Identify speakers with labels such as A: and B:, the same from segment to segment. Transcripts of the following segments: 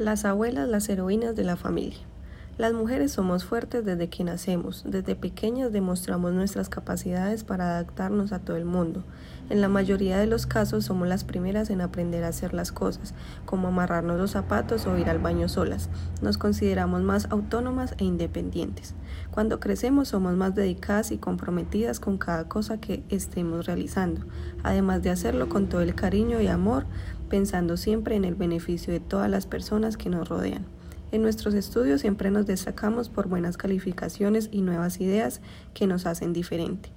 A: Las abuelas, las heroínas de la familia. Las mujeres somos fuertes desde que nacemos. Desde pequeñas demostramos nuestras capacidades para adaptarnos a todo el mundo. En la mayoría de los casos somos las primeras en aprender a hacer las cosas, como amarrarnos los zapatos o ir al baño solas. Nos consideramos más autónomas e independientes. Cuando crecemos somos más dedicadas y comprometidas con cada cosa que estemos realizando, además de hacerlo con todo el cariño y amor pensando siempre en el beneficio de todas las personas que nos rodean. En nuestros estudios siempre nos destacamos por buenas calificaciones y nuevas ideas que nos hacen diferente.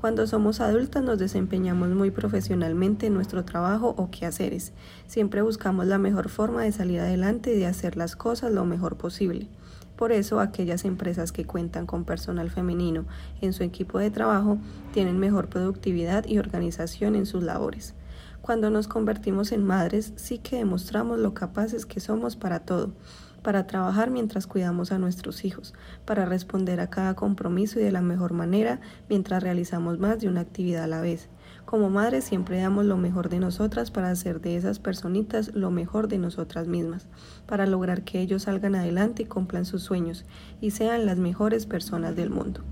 A: Cuando somos adultas nos desempeñamos muy profesionalmente en nuestro trabajo o quehaceres. Siempre buscamos la mejor forma de salir adelante y de hacer las cosas lo mejor posible. Por eso aquellas empresas que cuentan con personal femenino en su equipo de trabajo tienen mejor productividad y organización en sus labores. Cuando nos convertimos en madres, sí que demostramos lo capaces que somos para todo, para trabajar mientras cuidamos a nuestros hijos, para responder a cada compromiso y de la mejor manera mientras realizamos más de una actividad a la vez. Como madres siempre damos lo mejor de nosotras para hacer de esas personitas lo mejor de nosotras mismas, para lograr que ellos salgan adelante y cumplan sus sueños y sean las mejores personas del mundo.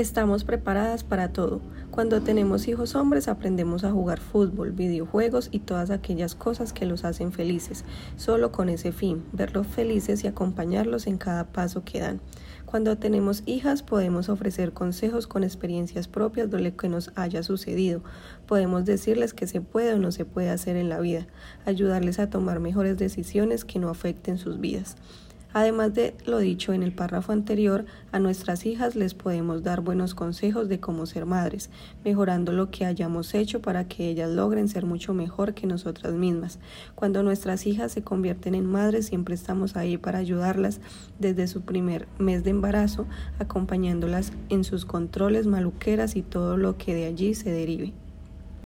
A: Estamos preparadas para todo. Cuando tenemos hijos hombres aprendemos a jugar fútbol, videojuegos y todas aquellas cosas que los hacen felices, solo con ese fin, verlos felices y acompañarlos en cada paso que dan. Cuando tenemos hijas podemos ofrecer consejos con experiencias propias de lo que nos haya sucedido. Podemos decirles que se puede o no se puede hacer en la vida, ayudarles a tomar mejores decisiones que no afecten sus vidas. Además de lo dicho en el párrafo anterior, a nuestras hijas les podemos dar buenos consejos de cómo ser madres, mejorando lo que hayamos hecho para que ellas logren ser mucho mejor que nosotras mismas. Cuando nuestras hijas se convierten en madres, siempre estamos ahí para ayudarlas desde su primer mes de embarazo, acompañándolas en sus controles, maluqueras y todo lo que de allí se derive.